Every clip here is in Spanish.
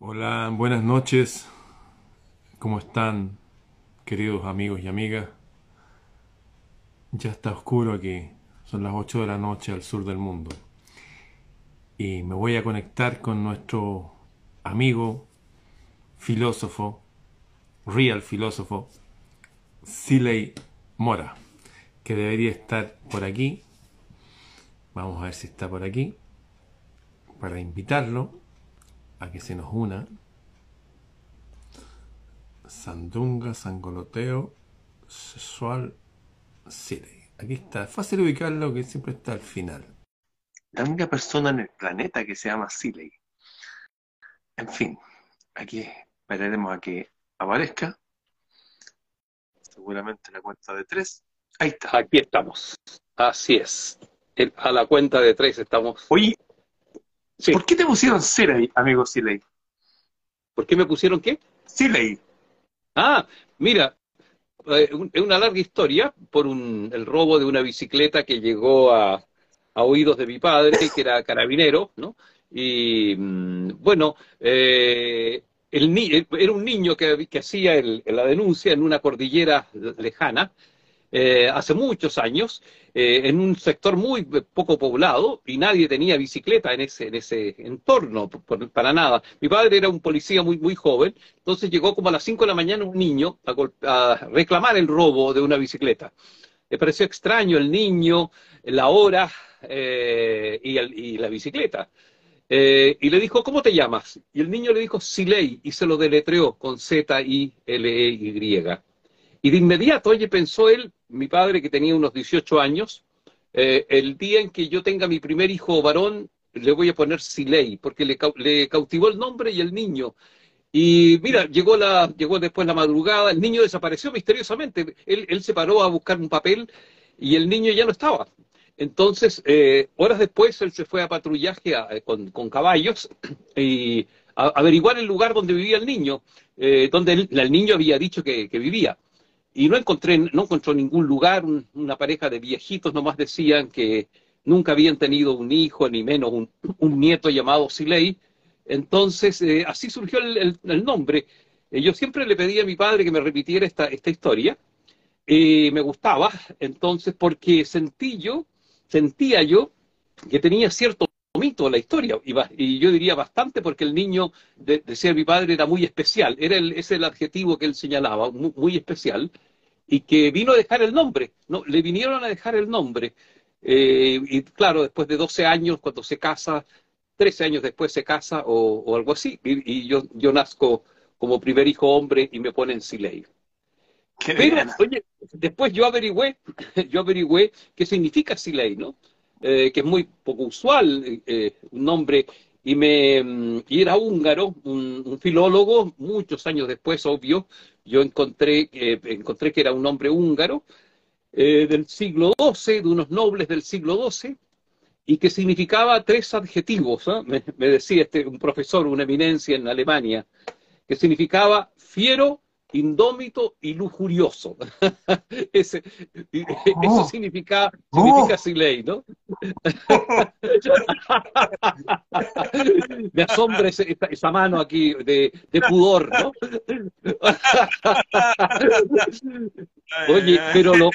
Hola, buenas noches. ¿Cómo están, queridos amigos y amigas? Ya está oscuro aquí. Son las 8 de la noche al sur del mundo. Y me voy a conectar con nuestro amigo, filósofo, real filósofo, Siley Mora, que debería estar por aquí. Vamos a ver si está por aquí para invitarlo a que se nos una. Sandunga, Sangoloteo, Sexual, Siley. Aquí está. Es fácil ubicarlo que siempre está al final. La única persona en el planeta que se llama Siley. En fin, aquí esperaremos a que aparezca. Seguramente la cuenta de tres. Ahí está. Aquí estamos. Así es. El- a la cuenta de tres estamos. Oye, Sí. ¿por qué te pusieron Siley, amigo Siley? ¿Por qué me pusieron qué? Siley. Ah, mira, eh, es una larga historia por un, el robo de una bicicleta que llegó a, a oídos de mi padre, que era carabinero, ¿no? Y mm, bueno, eh, el ni- era un niño que, que hacía el- la denuncia en una cordillera lejana, eh, hace muchos años, eh, en un sector muy poco poblado y nadie tenía bicicleta en ese, en ese entorno, para nada. Mi padre era un policía muy, muy joven, entonces llegó como a las 5 de la mañana un niño a, reclamar el robo de una bicicleta. Le pareció extraño el niño, la hora eh, y, la bicicleta. Y le dijo, ¿cómo te llamas? Y el niño le dijo, Siley, y se lo deletreó con Z-I-L-E-Y. Y de inmediato, oye, pensó él, mi padre que tenía unos 18 años, eh, el día en que yo tenga mi primer hijo varón, le voy a poner Siley, porque le, le cautivó el nombre y el niño. Y mira, llegó, la, llegó después la madrugada, el niño desapareció misteriosamente. Él, él se paró a buscar un papel y el niño ya no estaba. Entonces, eh, horas después, él se fue a patrullaje a- con, con caballos y averiguar el lugar donde vivía el niño, eh, donde el, niño había dicho que vivía. Y no encontré, no encontró ningún lugar, un- una pareja de viejitos nomás decían que nunca habían tenido un hijo, ni menos un, nieto llamado Siley. Entonces, eh, así surgió el, nombre. Eh, yo siempre le pedí a mi padre que me repitiera esta, esta historia, y me gustaba, entonces, porque sentí yo, sentía yo que tenía cierto mito la historia, y, yo diría bastante porque el niño, de, decía mi padre, era muy especial, era el, ese el adjetivo que él señalaba, muy, muy especial, y que vino a dejar el nombre, ¿no? Le vinieron a dejar el nombre. Eh, y claro, después de 12 años, cuando se casa, 13 años después se casa o, o algo así, y, y yo, yo nazco como primer hijo hombre y me ponen Siley. Qué Pero, bien. oye, después yo averigüé, yo averigüé qué significa Siley, ¿no? Eh, que es muy poco usual, eh, un nombre, y, me, mm, y era húngaro, un, filólogo, muchos años después, obvio, yo encontré, eh, encontré que era un hombre húngaro del siglo XII, de unos nobles del siglo XII, y que significaba tres adjetivos, ¿ah? me, me decía este, un profesor, una eminencia en Alemania, que significaba fiero, indómito y lujurioso. Ese, y- eso Oh. significa, Oh. significa Siley, ¿no? Me asombra esa, esa mano aquí de, de pudor, ¿no? Oye, pero lo,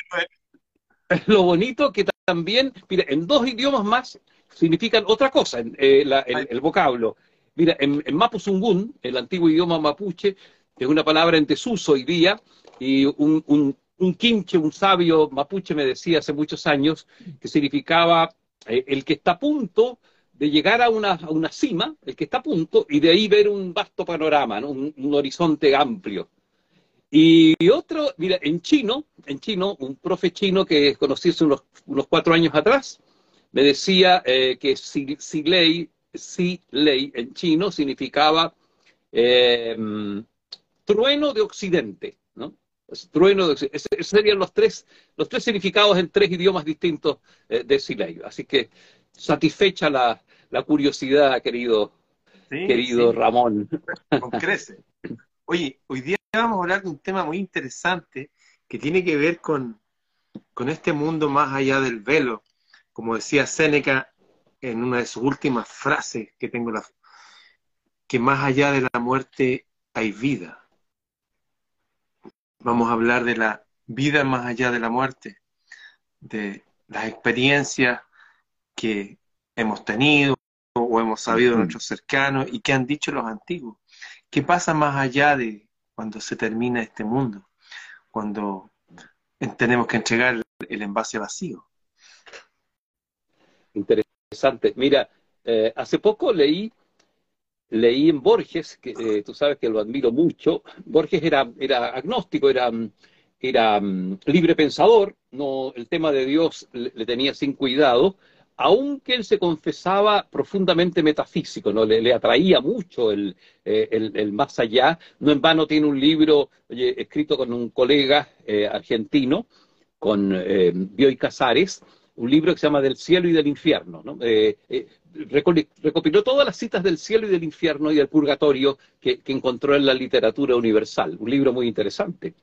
lo bonito que también, mira, en dos idiomas más significan otra cosa, eh, la- el, el vocablo. Mira, en, en Mapuzungún, el antiguo idioma mapuche, es una palabra en desuso hoy día, y un, un, un quinche, un sabio mapuche me decía hace muchos años que significaba eh, el que está a punto de llegar a una, a una cima, el que está a punto, y de ahí ver un vasto panorama, ¿no? un, un horizonte amplio. Y otro, mira, en chino, en chino, un profe chino que conocí hace unos, unos cuatro años atrás, me decía eh, que si, si ley, si ley en chino significaba eh, trueno de occidente, ¿no? Es trueno de occidente. Esos serían los tres, los tres significados en tres idiomas distintos eh, de Silei. Así que satisfecha la, la curiosidad, querido, Sí, querido sí, Ramón. con crece. Oye, hoy día vamos a hablar de un tema muy interesante que tiene que ver con, con este mundo más allá del velo. Como decía Séneca en una de sus últimas frases que tengo la, que más allá de la muerte hay vida. Vamos a hablar de la vida más allá de la muerte, de las experiencias que hemos tenido o hemos sabido de nuestros cercanos y que han dicho los antiguos. ¿Qué pasa más allá de cuando se termina este mundo? Cuando tenemos que entregar el envase vacío. Interesante. Mira, eh, hace poco leí, leí en Borges, que eh, tú sabes que lo admiro mucho. Borges era, era agnóstico, era, era mm, libre pensador, no, el tema de Dios le, tenía sin cuidado, aunque él se confesaba profundamente metafísico, ¿no? le, atraía mucho eh, el, el, más allá. No en vano tiene un libro escrito con un colega argentino, con eh, Bioy Casares, un libro que se llama Del cielo y del infierno. ¿no? Eh, eh, recopiló todas las citas del cielo y del infierno y del purgatorio que, encontró en la literatura universal. Un libro muy interesante.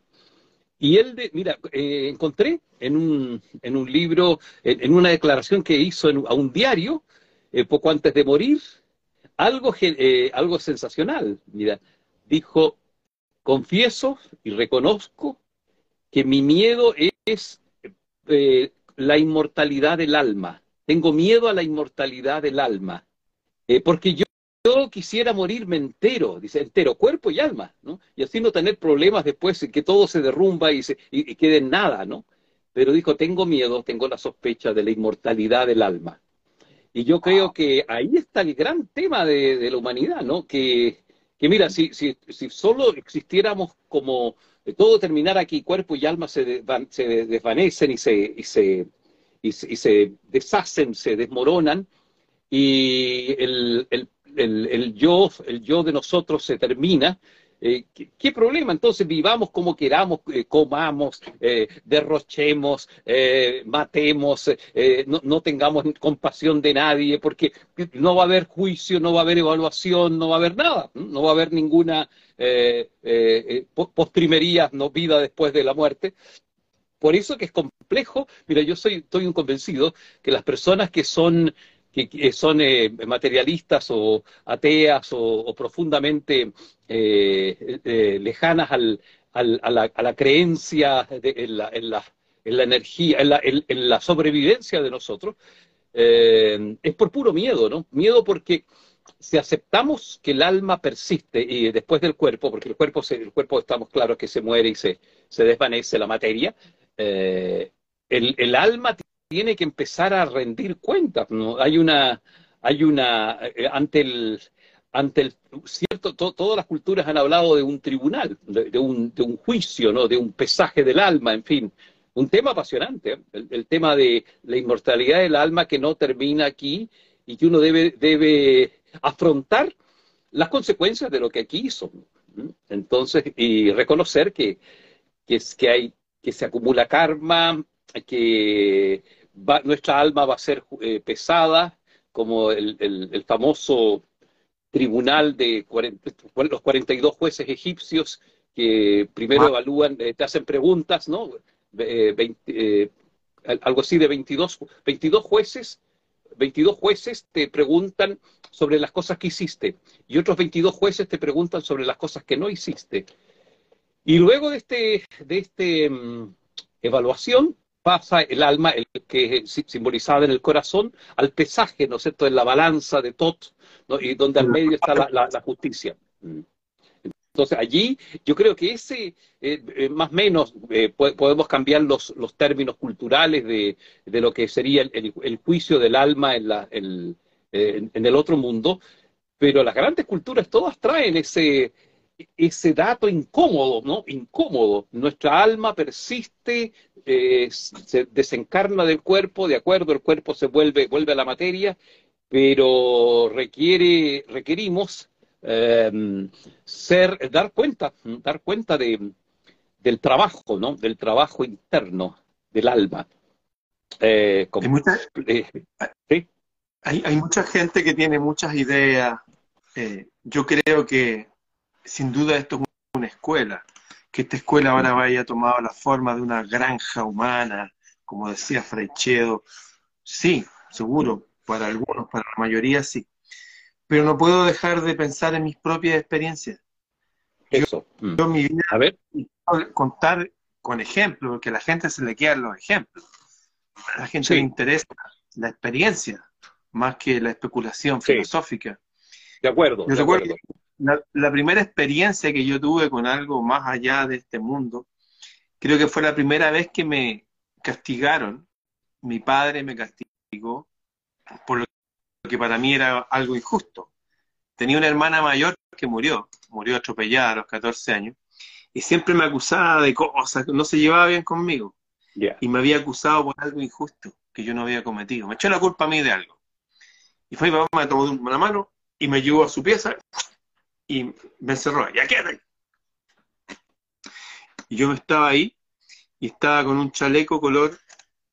Y él, de, mira, eh, encontré en un, en un libro, en, una declaración que hizo a un diario, poco antes de morir, algo, algo sensacional. Mira, dijo, confieso y reconozco que mi miedo es eh, la inmortalidad del alma. Tengo miedo a la inmortalidad del alma. Eh, porque yo, quisiera morirme entero, dice, entero, cuerpo y alma, ¿no? Y así no tener problemas después, que todo se derrumba y, se, y, quede en nada, ¿no? Pero dijo, tengo miedo, tengo la sospecha de la inmortalidad del alma. Y yo creo que ahí está el gran tema de, la humanidad, ¿no? Que, que mira, si, si, si solo existiéramos como todo terminar aquí, cuerpo y alma se, se desvanecen y se, y, se, y, se, deshacen, se desmoronan, y el, el, el, yo, el yo de nosotros se termina, eh, ¿qué, problema? Entonces vivamos como queramos, eh, comamos, eh, derrochemos, matemos, no, no, tengamos compasión de nadie, porque no va a haber juicio, no va a haber evaluación, no va a haber nada, no va a haber ninguna postrimería, no vida después de la muerte. Por eso que es complejo, mira, yo soy, estoy un convencido que las personas que son que, son eh, materialistas o ateas o, profundamente eh, eh, lejanas a, la, creencia en, la, en, la, en, la, energía, en la, en la sobrevivencia de nosotros, es por puro miedo, ¿no? Miedo porque si aceptamos que el alma persiste y después del cuerpo, porque el cuerpo, el cuerpo estamos claros que se muere y se, se desvanece la materia, el, alma tiene que empezar a rendir cuentas. Hay una, hay una, eh, ante el, ante el cierto, todas las culturas han hablado de un tribunal, de, un, de, un, juicio, ¿no? de un pesaje del alma, en fin. Un tema apasionante, ¿eh? el, tema de la inmortalidad del alma que no termina aquí y que uno debe, debe afrontar las consecuencias de lo que aquí hizo. Entonces, y reconocer que, que, es, que, hay, que se acumula karma, que nuestra alma va a ser eh, pesada, como el, famoso tribunal de los 42 jueces egipcios que primero ah. evalúan, eh, te hacen preguntas, ¿no? Eh, algo así de 22, 22 jueces 22 jueces te preguntan sobre las cosas que hiciste y otros 22 jueces te preguntan sobre las cosas que no hiciste. Y luego de este, de este mm, evaluación, pasa el alma, el que es simbolizada en el corazón, al pesaje, ¿no es cierto?, en la balanza de Tot, y donde al medio está la, justicia. Mm. Entonces allí yo creo que ese, eh, eh, más o menos, eh, podemos cambiar los, los términos culturales de, de, lo que sería el, el, juicio del alma en, la, en, en el otro mundo, pero las grandes culturas todas traen ese, ese dato incómodo, ¿no? Incómodo. Nuestra alma persiste, eh, se desencarna del cuerpo, de acuerdo, el cuerpo se vuelve, vuelve a la materia, pero requiere, requerimos em, ser, dar cuenta, dar cuenta de, del trabajo, ¿no? Del trabajo interno del alma. Eh, hay, mucha, eh, hay, mucha gente que tiene muchas ideas. yo creo que sin duda esto es una escuela, que esta escuela ahora vaya tomado la forma de una granja humana, como decía Frechedo. Sí, seguro, para algunos, para la mayoría sí. pero no puedo dejar de pensar en mis propias experiencias. Eso. Mm. Yo, mi vida, a ver. contar con ejemplos, porque a la gente se le quedan los ejemplos. A la gente le interesa la experiencia más que la especulación filosófica. De acuerdo. Yo recuerdo la, la, primera experiencia que yo tuve con algo más allá de este mundo, creo que fue la primera vez que me castigaron. Mi padre me castigó por lo que para mí era algo injusto. Tenía una hermana mayor que murió, murió atropellada a los 14 años, y siempre me acusaba de cosas, no se llevaba bien conmigo. Y me había acusado por algo injusto que yo no había cometido. Me echó la culpa a mí de algo. Y fue mi papá, me tomó una mano y me llevó a su pieza y me encerró. ¿Ya quédate! Y yo estaba ahí y estaba con un chaleco color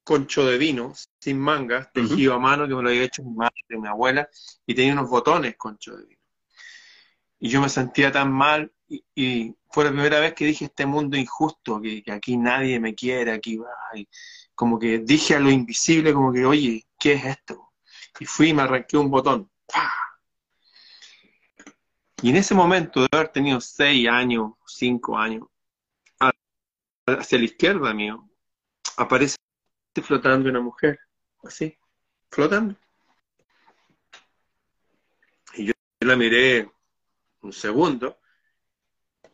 concho de vino, sin mangas, tejido a mano, que me lo había hecho mi madre, mi abuela, y tenía unos botones concho de vino. Y yo me sentía tan mal, y, fue la primera vez que dije este mundo injusto, que, aquí nadie me quiere, aquí va, como que dije a lo invisible, como que, oye, ¿qué es esto? Y fui y me arranqué un botón. Y en ese momento, de haber tenido seis años, cinco años, hacia la izquierda mío, aparece flotando una mujer, así, flotando. Y yo la miré un segundo,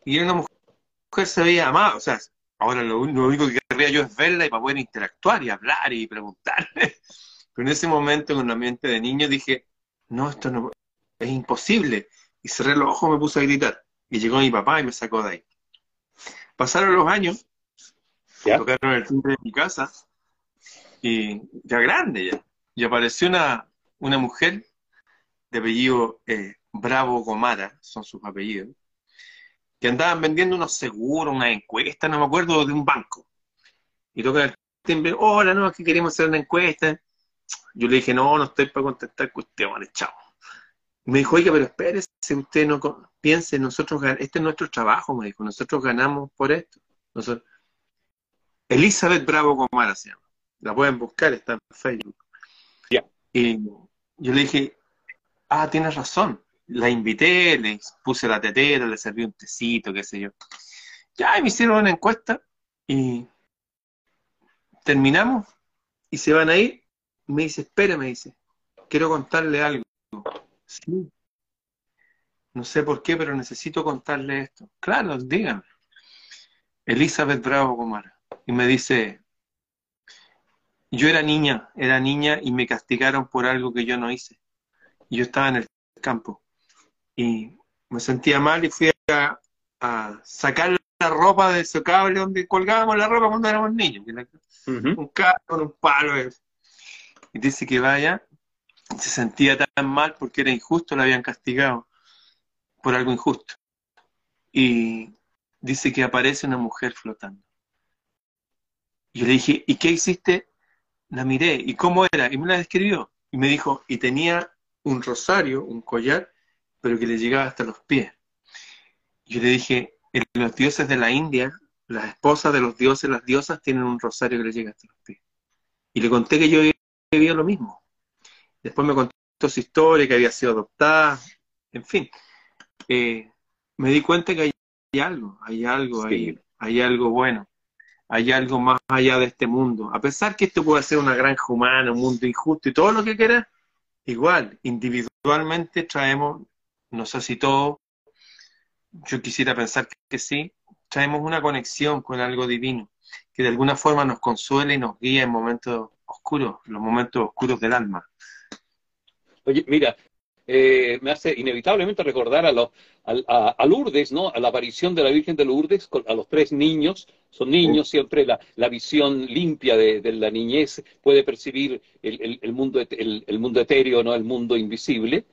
y era una mujer se veía amada, o sea, Ahora lo, único que querría yo es verla y para poder interactuar y hablar y preguntarle. Pero en ese momento, en un ambiente de niño, dije, no, esto no es imposible. Y cerré los ojos, me puse a gritar. Y llegó mi papá y me sacó de ahí. Pasaron los años, tocaron el timbre de mi casa, y ya grande ya. Y apareció una, una mujer de apellido eh, Bravo Gomara, son sus apellidos, que andaban vendiendo unos seguros, una encuesta, no me acuerdo, de un banco. Y toca el timbre, hola, no, aquí queremos hacer una encuesta. Yo le dije, no, no estoy para contestar cuestiones, chao. Me dijo, oiga, pero espérese, usted no piense, nosotros este es nuestro trabajo, me dijo, nosotros ganamos por esto. Nosotros... Elizabeth Bravo Comara se llama. La pueden buscar, está en Facebook. Y yo le dije, ah, tienes razón la invité, le puse la tetera, le serví un tecito, qué sé yo. Ya, me hicieron una encuesta y terminamos y se van a ir. Me dice, espera, me dice, quiero contarle algo. Sí. No sé por qué, pero necesito contarle esto. Claro, díganme. Elizabeth Bravo Comara. Y me dice, yo era niña, era niña y me castigaron por algo que yo no hice. Yo estaba en el campo y me sentía mal y fui a, sacar la ropa de ese cable donde colgábamos la ropa cuando éramos niños. Un cable con un palo. Y dice que vaya, se sentía tan mal porque era injusto, la habían castigado por algo injusto. Y dice que aparece una mujer flotando. Yo le dije, ¿y qué hiciste? La miré, ¿y cómo era? Y me la describió. Y me dijo, y tenía un rosario, un collar, pero que le llegaba hasta los pies. Yo le dije, los dioses de la India, las esposas de los dioses, las diosas, tienen un rosario que le llega hasta los pies. Y le conté que yo había lo mismo. Después me contó su historia, que había sido adoptada, en fin. Eh, me di cuenta que hay algo, hay algo, hay, hay algo bueno, hay algo más allá de este mundo. A pesar que esto puede ser una granja humana, un mundo injusto y todo lo que quieras, igual, individualmente traemos no sé si todo, yo quisiera pensar que sí, traemos una conexión con algo divino, que de alguna forma nos consuela y nos guía en momentos oscuros, los momentos oscuros del alma. Oye, mira, eh, me hace inevitablemente recordar a, los, a, Lourdes, ¿no? A la aparición de la Virgen de Lourdes, a los tres niños, son niños, siempre la, la visión limpia de, la niñez puede percibir el, el, mundo, el, el, mundo etéreo, ¿no? El mundo invisible.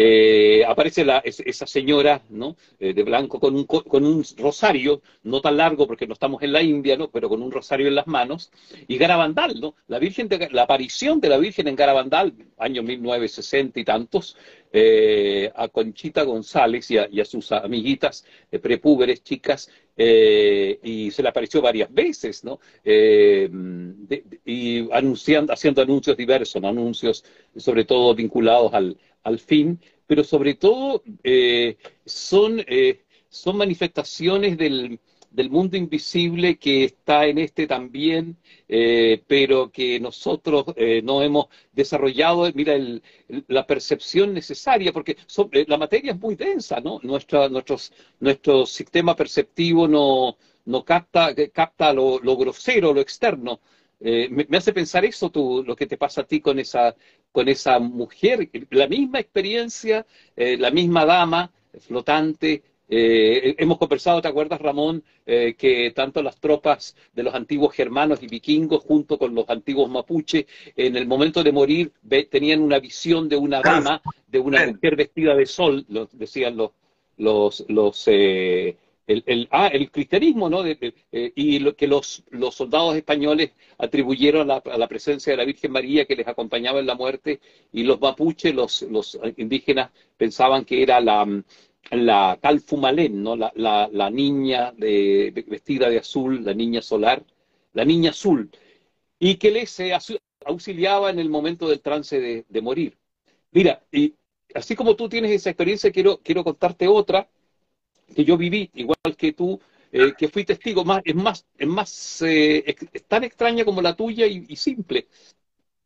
Eh, aparece la, esa señora ¿no? Eh, de blanco con un, con un rosario, no tan largo porque no estamos en la India, pero con un rosario en las manos, y Garabandal, ¿no? la, Virgen la aparición de la Virgen en Garabandal, año 1960 y tantos, eh, a Conchita González y a, sus amiguitas prepúberes, chicas, y se le apareció varias veces, ¿no? y anunciando, haciendo anuncios diversos, anuncios sobre todo vinculados al, al fin, pero sobre todo eh, son, eh, son manifestaciones del, del mundo invisible que está en este también, eh, pero que nosotros eh, no hemos desarrollado, mira, el, la percepción necesaria, porque eh, la materia es muy densa, ¿no? Nuestra, nuestros, nuestro sistema perceptivo no, no capta, capta lo, lo grosero, lo externo. Me, me, hace pensar eso, tú, lo que te pasa a ti con esa, con esa mujer, la misma experiencia, la misma dama flotante, eh, hemos conversado, ¿te acuerdas, Ramón, eh, que tanto las tropas de los antiguos germanos y vikingos, junto con los antiguos mapuches, en el momento de morir ve, tenían una visión de una dama, de una mujer vestida de sol, lo decían los, los, los eh, el, el, ah, el cristianismo, ¿no? De, de, eh, y lo que los, los soldados españoles atribuyeron a la, a la, presencia de la Virgen María que les acompañaba en la muerte, y los mapuches, los, los indígenas, pensaban que era la, la Calfumalén, ¿no? La, la, la, niña vestida de azul, la niña solar, la niña azul, y que les auxiliaba en el momento del trance de, de, morir. Mira, y así como tú tienes esa experiencia, quiero, quiero contarte otra que yo viví, igual que tú, eh, que fui testigo, más, es más, es más eh, tan extraña como la tuya y, y, simple.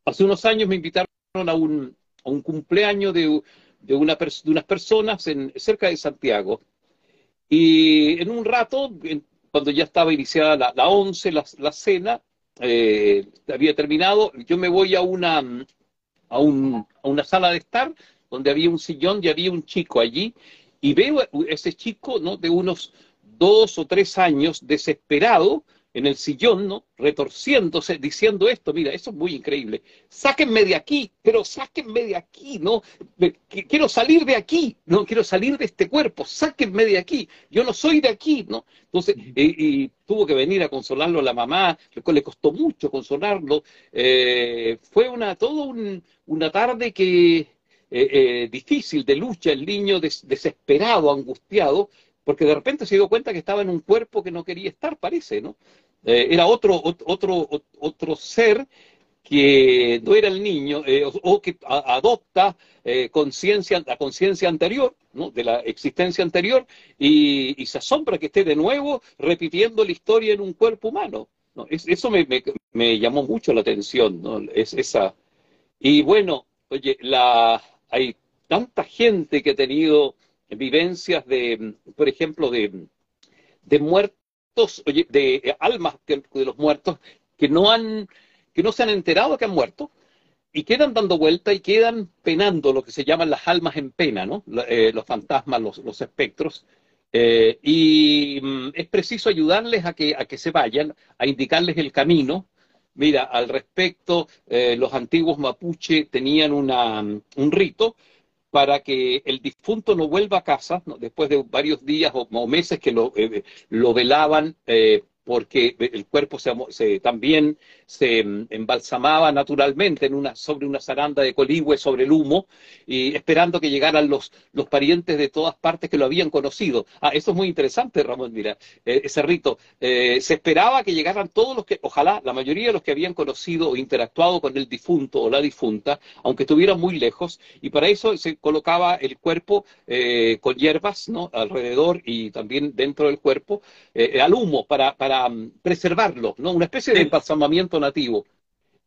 Hace unos años me invitaron a un, a un cumpleaños de, de, una, de unas personas en, cerca de Santiago. Y en un rato, cuando ya estaba iniciada la, la once, la, la cena, eh, había terminado, yo me voy a una, a, un, a una sala de estar donde había un sillón y había un chico allí, y veo ese chico ¿no? de unos dos o tres años desesperado en el sillón, ¿no? Retorciéndose, diciendo esto, mira, eso es muy increíble. Sáquenme de aquí, pero sáquenme de aquí, ¿no? Quiero salir de aquí, no quiero salir de este cuerpo, sáquenme de aquí. Yo no soy de aquí, ¿no? Entonces, y, y tuvo que venir a consolarlo la mamá, le costó mucho consolarlo. Eh, fue una, todo un, una tarde que eh, eh, difícil de lucha, el niño des, desesperado, angustiado, porque de repente se dio cuenta que estaba en un cuerpo que no quería estar, parece, ¿no? Eh, era otro, otro, otro ser que no era el niño, eh, o, que adopta eh, conciencia, la conciencia anterior, ¿no? de la existencia anterior, y, y, se asombra que esté de nuevo repitiendo la historia en un cuerpo humano. ¿no? Es, eso me, me, me, llamó mucho la atención, ¿no? Es esa. Y bueno, oye, la, hay tanta gente que ha tenido vivencias de, por ejemplo, de, de muertos, de almas de, los muertos que no han, que no se han enterado que han muerto y quedan dando vuelta y quedan penando lo que se llaman las almas en pena, ¿no? Eh, los fantasmas, los, los espectros. Eh, y mm, es preciso ayudarles a que, a que se vayan, a indicarles el camino. Mira, al respecto, eh, los antiguos mapuche tenían una, un rito para que el difunto no vuelva a casa, ¿no? después de varios días o, meses que lo, eh, lo velaban eh, porque el cuerpo se, se, también se embalsamaba naturalmente en una, sobre una zaranda de coligüe sobre el humo, y esperando que llegaran los, los parientes de todas partes que lo habían conocido. Ah, eso es muy interesante, Ramón, mira, eh, ese rito. Eh, se esperaba que llegaran todos los que, ojalá, la mayoría de los que habían conocido o interactuado con el difunto o la difunta, aunque estuvieran muy lejos, y para eso se colocaba el cuerpo eh, con hierbas, ¿no? Alrededor y también dentro del cuerpo, eh, al humo, para, para para preservarlo, ¿no? Una especie de embalsamamiento nativo.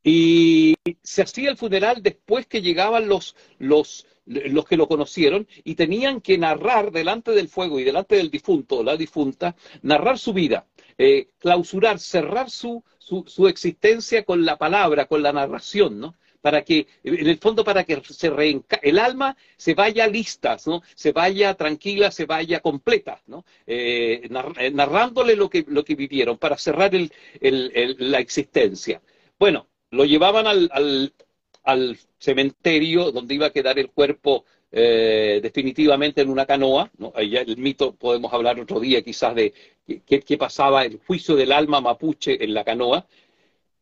Y se hacía el funeral después que llegaban los, los, los que lo conocieron y tenían que narrar delante del fuego y delante del difunto o la difunta, narrar su vida, eh, clausurar, cerrar su, su, su, existencia con la palabra, con la narración, ¿no? Para que, en el fondo, para que se reenca el alma se vaya lista, ¿no? Se vaya tranquila, se vaya completa, ¿no? Eh, narrándole lo que, lo que vivieron para cerrar el, la existencia. Bueno, lo llevaban al, al, cementerio donde iba a quedar el cuerpo eh, definitivamente en una canoa, ¿no? El mito podemos hablar otro día quizás de qué pasaba, el juicio del alma mapuche en la canoa,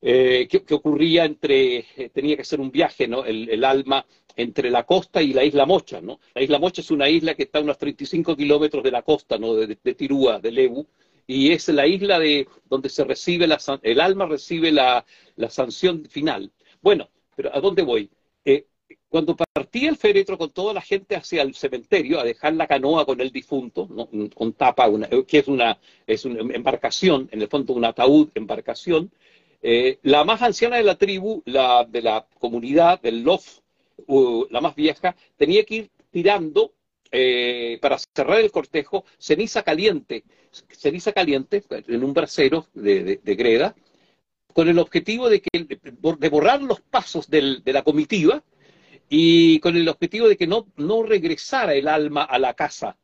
eh, que, que, ocurría entre, eh, tenía que ser un viaje, ¿no? El, el, alma entre la costa y la isla Mocha, ¿no? La isla Mocha es una isla que está a unos 35 kilómetros de la costa, ¿no? De, de, Tirúa, de Lebu, y es la isla de donde se recibe la, el alma recibe la, la sanción final. Bueno, pero ¿a dónde voy? Eh, cuando partía el féretro con toda la gente hacia el cementerio a dejar la canoa con el difunto, con tapa, que es una, es una embarcación, en el fondo un ataúd, embarcación, eh, la más anciana de la tribu, la de la comunidad, del Lof, la más vieja, tenía que ir tirando eh, para cerrar el cortejo ceniza caliente, ceniza caliente en un brasero de, greda, con el objetivo de, que, de borrar los pasos de la comitiva y con el objetivo de que no, no regresara el alma a la casa,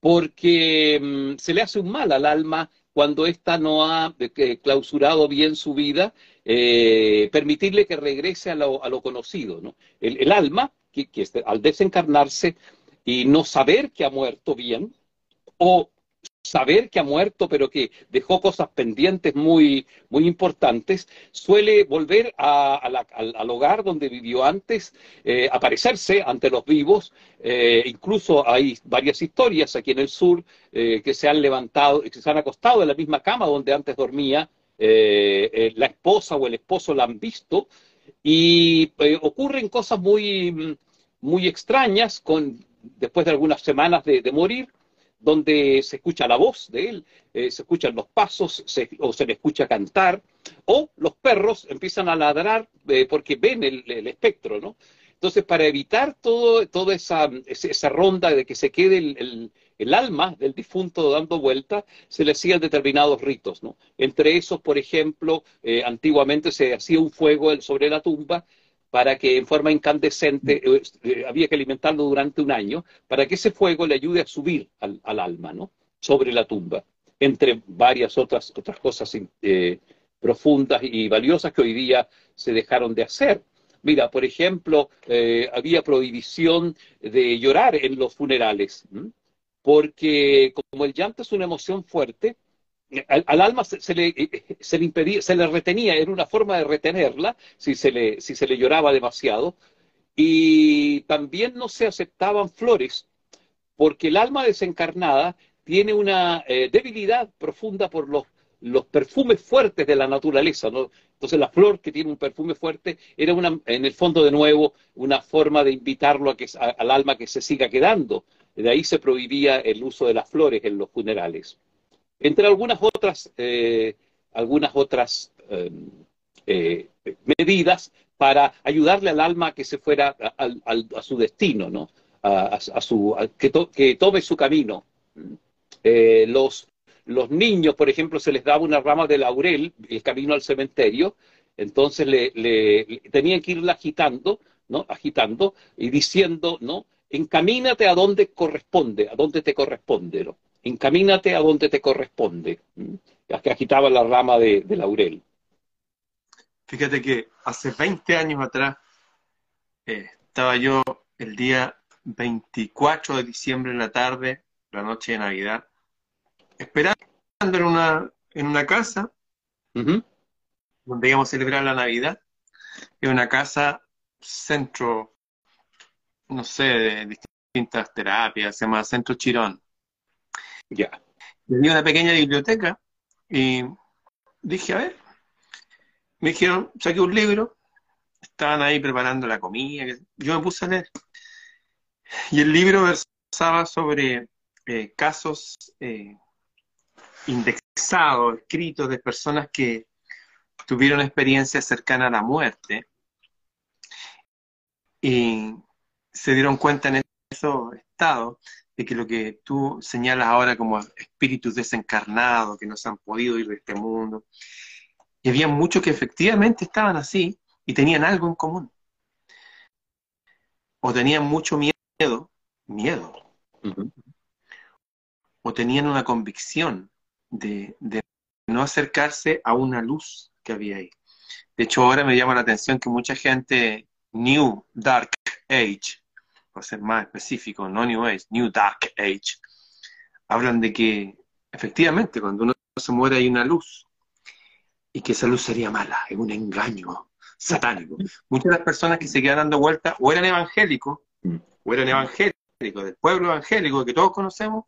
porque mm, se le hace un mal al alma cuando ésta no ha eh, clausurado bien su vida, eh, permitirle que regrese a lo, a lo conocido. ¿no? El, alma, que, que, al desencarnarse y no saber que ha muerto bien, o saber que ha muerto, pero que dejó cosas pendientes muy, muy importantes, suele volver al, hogar donde vivió antes, eh, aparecerse ante los vivos. Eh, incluso hay varias historias aquí en el sur eh, que se han levantado, que se han acostado en la misma cama donde antes dormía. la esposa o el esposo la han visto y ocurren cosas muy, muy extrañas con, después de algunas semanas de morir donde se escucha la voz de él, eh, se escuchan los pasos o se le escucha cantar, o los perros empiezan a ladrar eh, porque ven el, espectro, ¿no? Entonces, para evitar todo, toda esa, esa ronda de que se quede el, el, alma del difunto dando vuelta, se le hacían determinados ritos, ¿no? Entre esos, por ejemplo, eh, antiguamente se hacía un fuego sobre la tumba para que en forma incandescente, eh, eh, había que alimentarlo durante un año, para que ese fuego le ayude a subir al, alma, ¿no? Sobre la tumba, entre varias otras, otras cosas eh, profundas y valiosas que hoy día se dejaron de hacer. Mira, por ejemplo, había prohibición de llorar en los funerales, porque como el llanto es una emoción fuerte, al, alma se, le, eh, se, le, impedía, se le retenía, era una forma de retenerla si se le, si se le lloraba demasiado, y también no se aceptaban flores, porque el alma desencarnada tiene una eh, debilidad profunda por los, los perfumes fuertes de la naturaleza, ¿no? Entonces la flor que tiene un perfume fuerte era una, en el fondo de nuevo una forma de invitarlo a que, al alma que se siga quedando. De ahí se prohibía el uso de las flores en los funerales entre algunas otras, eh, algunas otras em, eh, medidas para ayudarle al alma a que se fuera a, su destino, ¿no? A, que, tome su camino. Eh, los, niños, por ejemplo, se les daba una rama de laurel, el camino al cementerio, entonces tenían que irla agitando, ¿no? Agitando y diciendo, ¿no? Encamínate a donde corresponde, a donde te corresponde, ¿no? Encamínate a donde te corresponde. que agitaba la rama de, laurel. Fíjate que hace 20 años atrás eh, estaba yo el día 24 de diciembre en la tarde, la noche de Navidad, esperando en una, en una casa donde íbamos a celebrar la Navidad. Es una casa centro, no sé, de distintas terapias, se llama Centro Chirón. Ya. Tenía una pequeña biblioteca y dije, a ver, me dijeron, saqué un libro, estaban ahí preparando la comida, yo me puse a leer. Y el libro versaba sobre eh, casos eh, indexados, escritos de personas que tuvieron experiencias cercanas a la muerte y se dieron cuenta en esos estados de que lo que tú señalas ahora como espíritus desencarnados que no se han podido ir de este mundo, y había muchos que efectivamente estaban así y tenían algo en común. O tenían mucho miedo, miedo. O tenían una convicción de, de no acercarse a una luz que había ahí. De hecho, ahora me llama la atención que mucha gente, New Dark Age, para ser más específico, no New Age, New Dark Age, hablan de que efectivamente cuando uno se muere hay una luz y que esa luz sería mala, es un engaño satánico. Muchas de las personas que se quedan dando vueltas o eran evangélicos, o eran evangélicos, del pueblo evangélico que todos conocemos,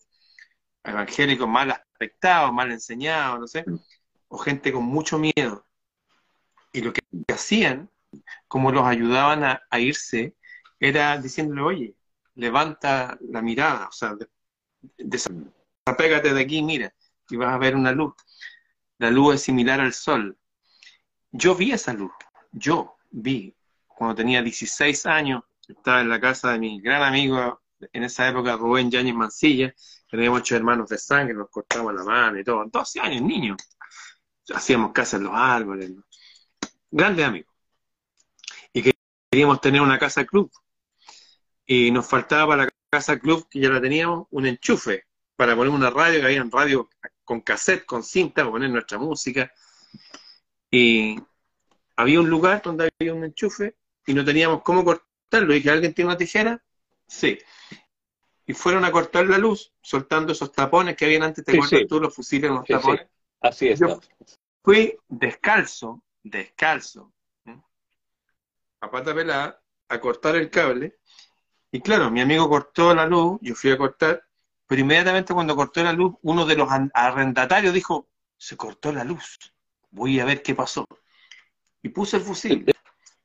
evangélicos mal aspectados, mal enseñados, no sé, o gente con mucho miedo. Y lo que hacían, como los ayudaban a irse era diciéndole, oye, levanta la mirada, o sea, desapégate de aquí, mira, y vas a ver una luz. La luz es similar al sol. Yo vi esa luz, yo vi, cuando tenía 16 años, estaba en la casa de mi gran amigo, en esa época Rubén Yáñez Mancilla, teníamos ocho hermanos de sangre, nos cortábamos la mano y todo, 12 años, niños. Hacíamos casa en los árboles, grandes amigos. Y queríamos tener una casa club. Y nos faltaba para la casa club, que ya la teníamos, un enchufe para poner una radio, que había radio con cassette, con cinta, para poner nuestra música. Y había un lugar donde había un enchufe y no teníamos cómo cortarlo. Y dije, ¿alguien tiene una tijera? Sí. Y fueron a cortar la luz, soltando esos tapones que habían antes, de cortar tú los fusiles los tapones. Así es. Yo fui descalzo, descalzo, a pata pelada, a cortar el cable. Y claro, mi amigo cortó la luz, yo fui a cortar, pero inmediatamente cuando cortó la luz, uno de los arrendatarios dijo, se cortó la luz, voy a ver qué pasó. Y puse el fusil.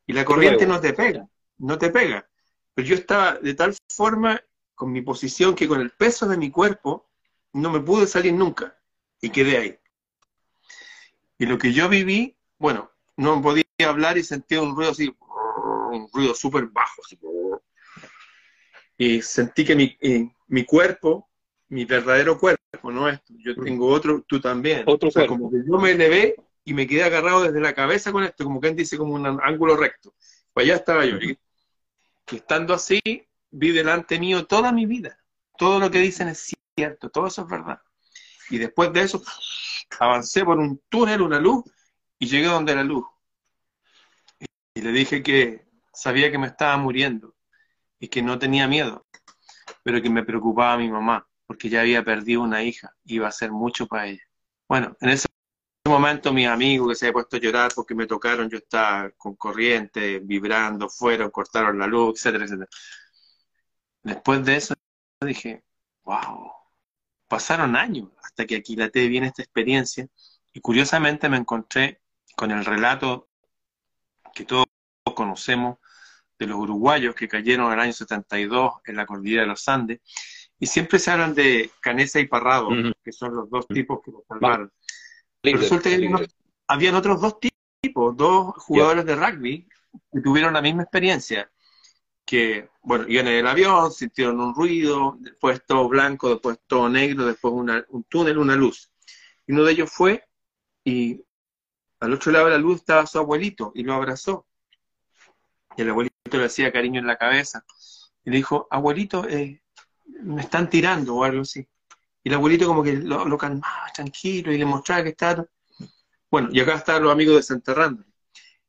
Y la corriente no te pega, no te pega. Pero yo estaba de tal forma con mi posición que con el peso de mi cuerpo no me pude salir nunca. Y quedé ahí. Y lo que yo viví, bueno, no podía hablar y sentía un ruido así, un ruido súper bajo. Y sentí que mi, eh, mi cuerpo, mi verdadero cuerpo, no esto, yo tengo otro, tú también. Otro o como que yo me elevé y me quedé agarrado desde la cabeza con esto, como que dice, como un ángulo recto. Pues allá estaba yo. Y estando así, vi delante mío toda mi vida. Todo lo que dicen es cierto, todo eso es verdad. Y después de eso, avancé por un túnel, una luz, y llegué donde la luz. Y le dije que sabía que me estaba muriendo y que no tenía miedo, pero que me preocupaba mi mamá, porque ya había perdido una hija, iba a ser mucho para ella. Bueno, en ese momento mis amigos que se había puesto a llorar porque me tocaron, yo estaba con corriente, vibrando, fueron, cortaron la luz, etcétera, etcétera. Después de eso dije, wow, pasaron años hasta que aquilaté bien esta experiencia y curiosamente me encontré con el relato que todos conocemos de los uruguayos que cayeron en el año 72 en la cordillera de los Andes y siempre se hablan de Canesa y Parrado, que son los dos tipos que los salvaron. resulta que habían otros dos tipos, dos jugadores de rugby que tuvieron la misma experiencia que, bueno, iban en el avión, sintieron un ruido, después todo blanco, después todo negro, después un túnel, una luz. Y uno de ellos fue y al otro lado de la luz estaba su abuelito y lo abrazó. Y el abuelito le hacía cariño en la cabeza. Y le dijo, abuelito, eh, me están tirando o algo así. Y el abuelito como que lo, calmaba, tranquilo, y le mostraba que estaba... Bueno, y acá estaban los amigos desenterrando.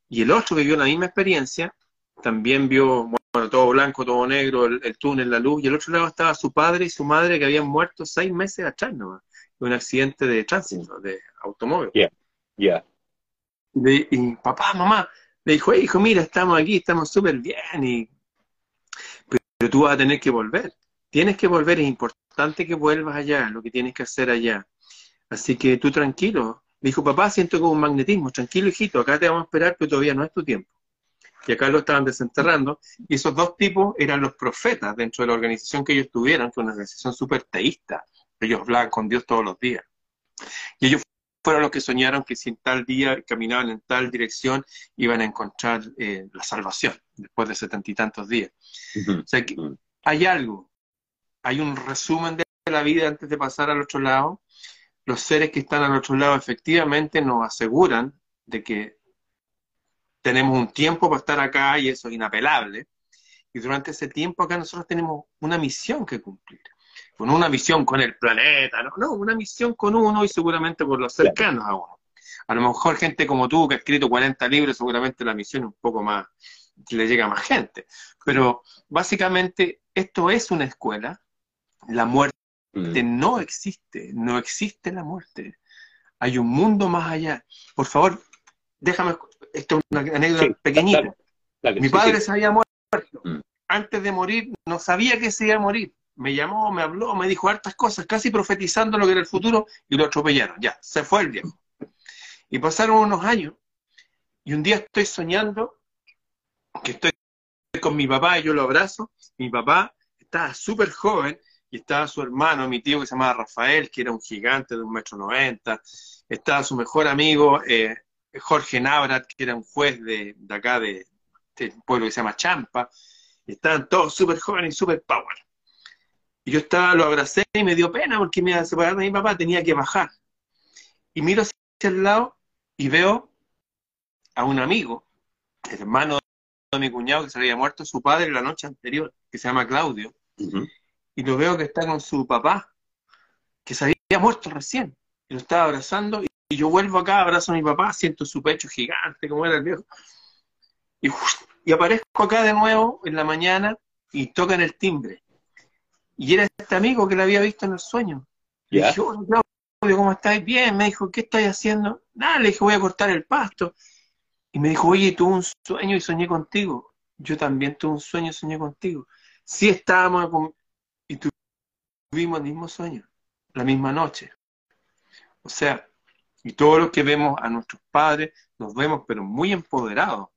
Y el otro que vio la misma experiencia, también vio, bueno, todo blanco, todo negro, el, túnel, la luz, y al otro lado estaba su padre y su madre que habían muerto seis meses atrás ¿no? de un accidente de tránsito, de automóvil. Ya, ya. Y papá, mamá, le dijo, hijo, mira, estamos aquí, estamos súper bien, y... pero tú vas a tener que volver. Tienes que volver, es importante que vuelvas allá, lo que tienes que hacer allá. Así que tú tranquilo. Le dijo, papá, siento como un magnetismo, tranquilo, hijito, acá te vamos a esperar, pero todavía no es tu tiempo y acá lo estaban desenterrando, y esos dos tipos eran los profetas dentro de la organización que ellos tuvieran, que una organización súper teísta, ellos hablaban con Dios todos los días. Y ellos fueron los que soñaron que si en tal día caminaban en tal dirección iban a encontrar eh, la salvación después de setenta y tantos días. O sea que hay algo, hay un resumen de la vida antes de pasar al otro lado. Los seres que están al otro lado efectivamente nos aseguran de que tenemos un tiempo para estar acá y eso es inapelable. Y durante ese tiempo acá nosotros tenemos una misión que cumplir. Con una misión con el planeta, no, no, una misión con uno y seguramente por los cercanos a uno. A lo mejor gente como tú que ha escrito 40 libros, seguramente la misión es un poco más, le llega a más gente. Pero básicamente esto es una escuela. La muerte mm. no existe, no existe la muerte. Hay un mundo más allá. Por favor, déjame esto es una anécdota pequeñita. Mi padre se había muerto. Mm. Antes de morir, no sabía que se iba a morir. Me llamó, me habló, me dijo hartas cosas, casi profetizando lo que era el futuro, y lo atropellaron. Ya, se fue el viejo. Y pasaron unos años, y un día estoy soñando que estoy con mi papá y yo lo abrazo. Mi papá estaba súper joven y estaba su hermano, mi tío que se llamaba Rafael, que era un gigante de un metro noventa. Estaba su mejor amigo, eh, Jorge Navrat, que era un juez de, acá, de, un pueblo que se llama Champa. estaban todos súper jóvenes y súper power. Y yo estaba, lo abracé y me dio pena porque me iba a separar de mi papá, tenía que bajar. Y miro hacia el lado y veo a un amigo, el hermano de mi cuñado que se había muerto su padre la noche anterior, que se llama Claudio, y lo veo que está con su papá, que se había muerto recién, y lo estaba abrazando, y yo vuelvo acá, abrazo a mi papá, siento su pecho gigante, como era el viejo, y, y aparezco acá de nuevo en la mañana y tocan el timbre. Y era este amigo que lo había visto en el sueño. Y dije, Claudio, ¿cómo estáis? Bien, me dijo, ¿qué estáis haciendo? Nada, le dije, voy a cortar el pasto. Y me dijo, oye, tuve un sueño y soñé contigo. Yo también tuve un sueño y soñé contigo. Sí estábamos y tuvimos el mismo sueño, la misma noche. O sea, y todos los que vemos a nuestros padres, nos vemos pero muy empoderados.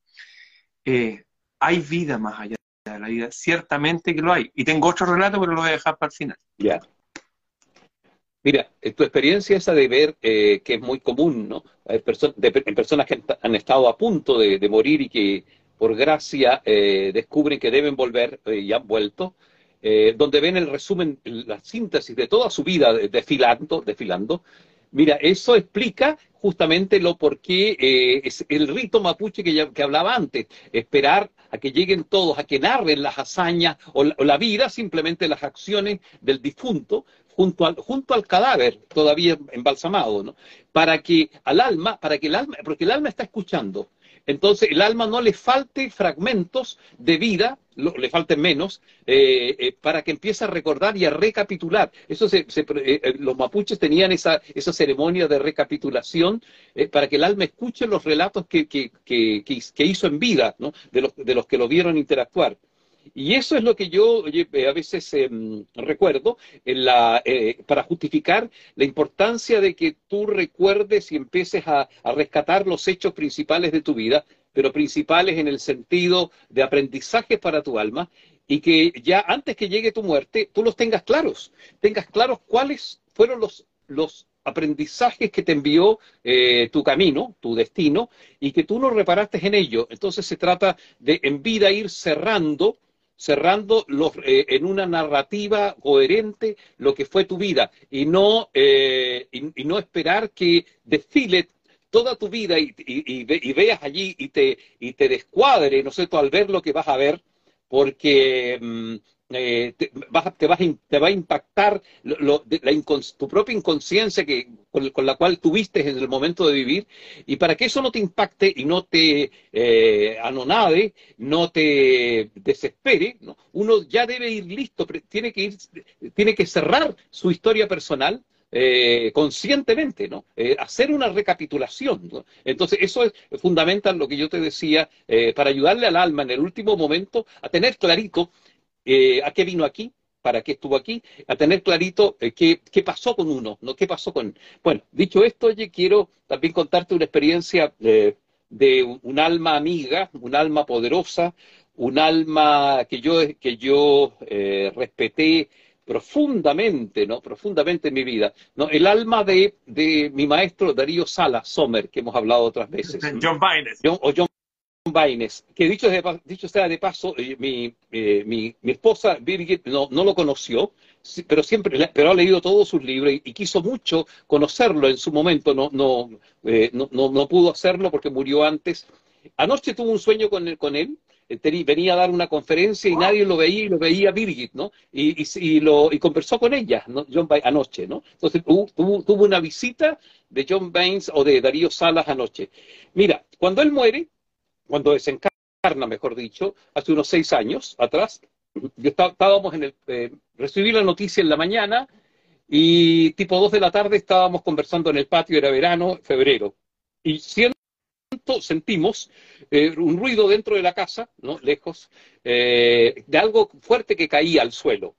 Eh, hay vida más allá de la vida, ciertamente que lo hay. Y tengo otro relato, pero lo voy a dejar para el final. Ya. Mira, tu experiencia esa de ver eh, que es muy común, ¿no? en personas que han estado a punto de, morir y que por gracia eh, descubren que deben volver eh, y han vuelto, donde ven el resumen, la síntesis de toda su vida desfilando, desfilando. Mira, eso explica justamente lo por qué es el rito mapuche que, hablaba antes, esperar a que lleguen todos, a que narren las hazañas o la vida, simplemente las acciones del difunto, junto al, junto al cadáver todavía embalsamado, ¿no? Para que al alma, para que el alma, porque el alma está escuchando. Entonces, el alma no le falte fragmentos de vida, le falten menos, eh, eh, para que empiece a recordar y a recapitular. Eso se, eh, los mapuches tenían esa, esa ceremonia de recapitulación para que el alma escuche los relatos que, hizo en vida, ¿no? de los que lo vieron interactuar. Y eso es lo que yo eh, a veces em, recuerdo eh, para justificar la importancia de que tú recuerdes y empieces a, rescatar los hechos principales de tu vida, pero principales en el sentido de aprendizaje para tu alma, y que ya antes que llegue tu muerte, tú los tengas claros, tengas claros cuáles fueron los, los aprendizajes que te envió eh, tu camino, tu destino, y que tú no reparaste en ello. Entonces se trata de en vida ir cerrando cerrando eh, en una narrativa coherente lo que fue tu vida y no, eh, y, no esperar que desfile toda tu vida y, veas allí y te, y te descuadre, ¿no sé, al ver lo que vas a ver, porque mm, eh, te, te, va a impactar tu propia inconsciencia que, con, la cual tuviste en el momento de vivir, y para que eso no te impacte y no te eh, anonade, no te desespere, uno ya debe ir listo, tiene que, ir, tiene que cerrar su historia personal eh, conscientemente, ¿no? hacer una recapitulación. Entonces, eso es fundamental lo que yo te decía, para ayudarle al alma en el último momento a tener clarito eh, a qué vino aquí, para qué estuvo aquí, a tener clarito eh, qué, pasó con uno, ¿no? ¿Qué pasó con...? Bueno, dicho esto, oye, quiero también contarte una experiencia eh, de un, alma amiga, un alma poderosa, un alma que yo, que yo respeté profundamente, ¿no? Profundamente en mi vida. ¿no? El alma de, de mi maestro Darío Sala Sommer, que hemos hablado otras veces. John o John Baines, que dicho, dicho sea de paso, eh, mi, eh, mi, mi, esposa Birgit no, no, lo conoció, pero siempre pero ha leído todos sus libros y, quiso mucho conocerlo en su momento, no, no, eh, no, no, pudo hacerlo porque murió antes. Anoche tuvo un sueño con, con él, venía a dar una conferencia y nadie lo veía y lo veía Birgit, ¿no? Y, y, y lo, y conversó con ella, ¿no? John anoche, ¿no? Entonces tuvo, tuvo una visita de John Baines o de Darío Salas anoche. Mira, cuando él muere, cuando desencarna, mejor dicho, hace unos seis años atrás, yo estábamos en el, eh, recibí la noticia en la mañana y tipo dos de la tarde estábamos conversando en el patio, era verano, febrero, y siento, sentimos eh, un ruido dentro de la casa, ¿no? lejos, eh, de algo fuerte que caía al suelo.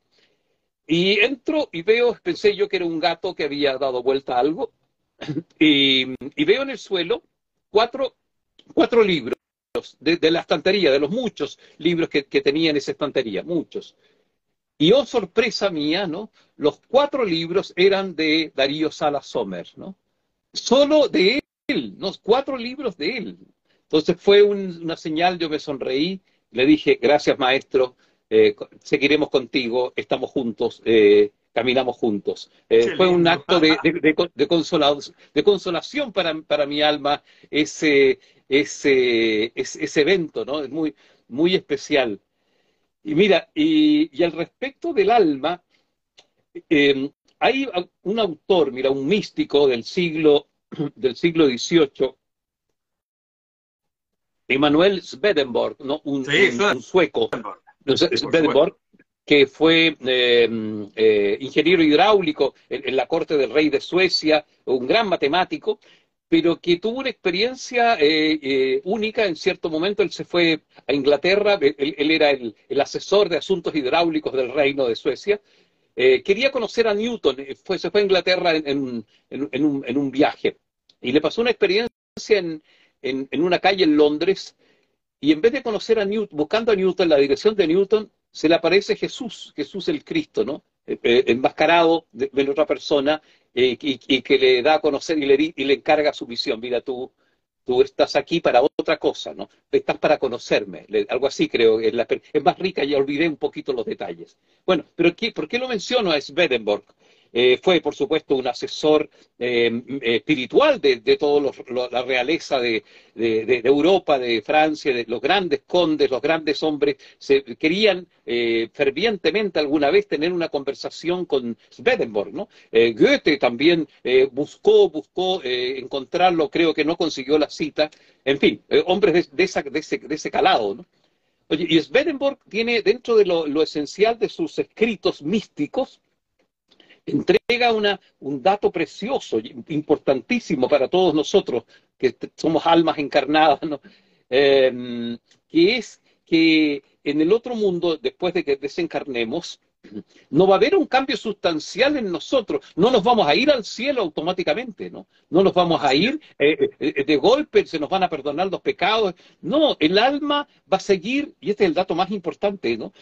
Y entro y veo, pensé yo que era un gato que había dado vuelta a algo, y, y veo en el suelo cuatro, cuatro libros de, la estantería, de los muchos libros que, que tenía en esa estantería, muchos. Y oh sorpresa mía, ¿no? Los cuatro libros eran de Darío Salas Sommer, ¿no? Solo de él, los cuatro libros de él. Entonces fue una señal, yo me sonreí, le dije, gracias maestro, eh, seguiremos contigo, estamos juntos, eh, caminamos juntos. Eh, fue un acto de, de, consolación para, para, mi alma ese, ese, ese, evento, ¿no? Es muy, muy especial. Y mira, y, y al respecto del alma, hay un autor, mira, un místico del siglo, del siglo XVIII, Emanuel Swedenborg, ¿no? un, sueco, Swedenborg, que fue eh, eh, ingeniero hidráulico en, la corte del rey de Suecia, un gran matemático, pero que tuvo una experiencia eh, única en cierto momento. Él se fue a Inglaterra, él, era el, asesor de asuntos hidráulicos del reino de Suecia. quería conocer a Newton, fue, se fue a Inglaterra en, en un viaje y le pasó una experiencia en, en, una calle en Londres y en vez de conocer a Newton, buscando a Newton, la dirección de Newton, se le aparece Jesús, Jesús el Cristo, ¿no? Eh, eh, enmascarado de, otra persona eh, y, que le da a conocer y le, y le encarga su misión. Mira, tú, tú estás aquí para otra cosa, ¿no? Estás para conocerme, algo así creo. Es, la, es más rica, ya olvidé un poquito los detalles. Bueno, pero ¿por qué lo menciono a Swedenborg? Eh, fue, por supuesto, un asesor eh, espiritual de, de toda la realeza de, Europa, de Francia, de los grandes condes, los grandes hombres, se, querían eh, fervientemente alguna vez tener una conversación con Swedenborg, ¿no? Goethe también buscó, buscó encontrarlo, creo que no consiguió la cita, en fin, hombres de, ese, de ese calado, ¿no? Oye, y Swedenborg tiene dentro de lo, esencial de sus escritos místicos, entrega una, un dato precioso, importantísimo para todos nosotros, que somos almas encarnadas, ¿no? Em, que es que en el otro mundo, después de que desencarnemos, no va a haber un cambio sustancial en nosotros, no nos vamos a ir al cielo automáticamente, ¿no? No nos vamos a ir eh, eh, de golpe, se nos van a perdonar los pecados, no, el alma va a seguir, y este es el dato más importante, ¿no?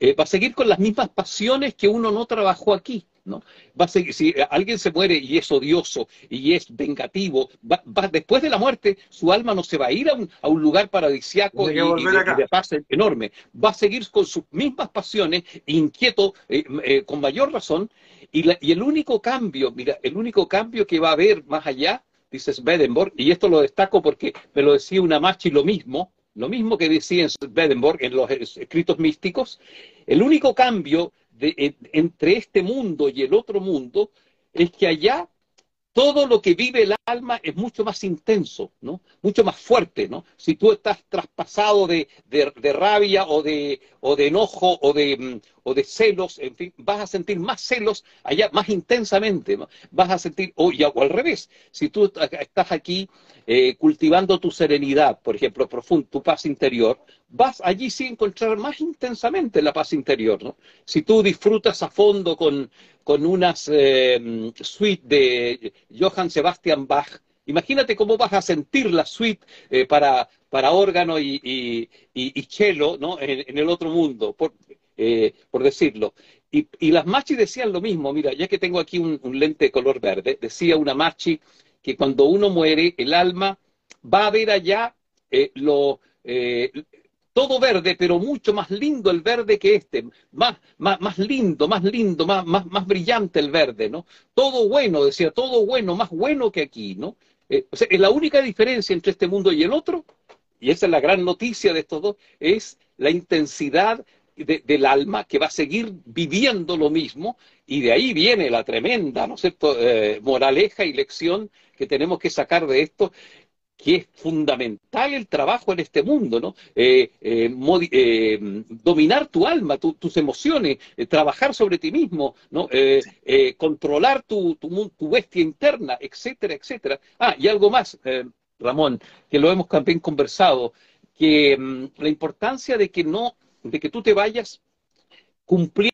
Eh, va a seguir con las mismas pasiones que uno no trabajó aquí. ¿No? Va a seguir, si alguien se muere y es odioso y es vengativo, va, después de la muerte su alma no se va a ir a un, a un lugar paradisiaco y, de, paz enorme. Va a seguir con sus mismas pasiones, inquieto, eh, eh, con mayor razón, y, y el único cambio, mira, el único cambio que va a haber más allá, dice Swedenborg, y esto lo destaco porque me lo decía una machi lo mismo, lo mismo que decía en Swedenborg en los escritos místicos, el único cambio entre este mundo y el otro mundo es que allá todo lo que vive el alma es mucho más intenso, ¿no? Mucho más fuerte, ¿no? Si tú estás traspasado de, rabia o de, o de enojo o de, mm, o de celos, en fin, vas a sentir más celos allá más intensamente, vas a sentir, o, o al revés, si tú estás aquí eh, cultivando tu serenidad, por ejemplo, profundo, tu paz interior, vas allí sí encontrar más intensamente la paz interior, ¿no? Si tú disfrutas a fondo con, con unas eh, suite de Johann Sebastian Bach, imagínate cómo vas a sentir la suite eh, para, para órgano y, y, y, cello, ¿no? En, el otro mundo, por, eh, por decirlo. Y, las machis decían lo mismo, mira, ya que tengo aquí un, lente de color verde, decía una machi que cuando uno muere, el alma va a ver allá eh, lo, eh, todo verde, pero mucho más lindo el verde que este, más, más, más lindo, más lindo, más, más, más brillante el verde, ¿no? Todo bueno, decía, todo bueno, más bueno que aquí, ¿no? O sea, la única diferencia entre este mundo y el otro, y esa es la gran noticia de estos dos, es la intensidad del alma que va a seguir viviendo lo mismo y de ahí viene la tremenda, ¿no eh, moraleja y lección que tenemos que sacar de esto, que es fundamental el trabajo en este mundo, ¿no? Eh, eh, dominar tu alma, tus emociones, trabajar sobre ti mismo, ¿no? controlar tu, tu, bestia interna, etcétera, etcétera. Ah, y algo más, Ramón, que lo hemos también conversado, que mm, la importancia de que no de que tú te vayas cumpliendo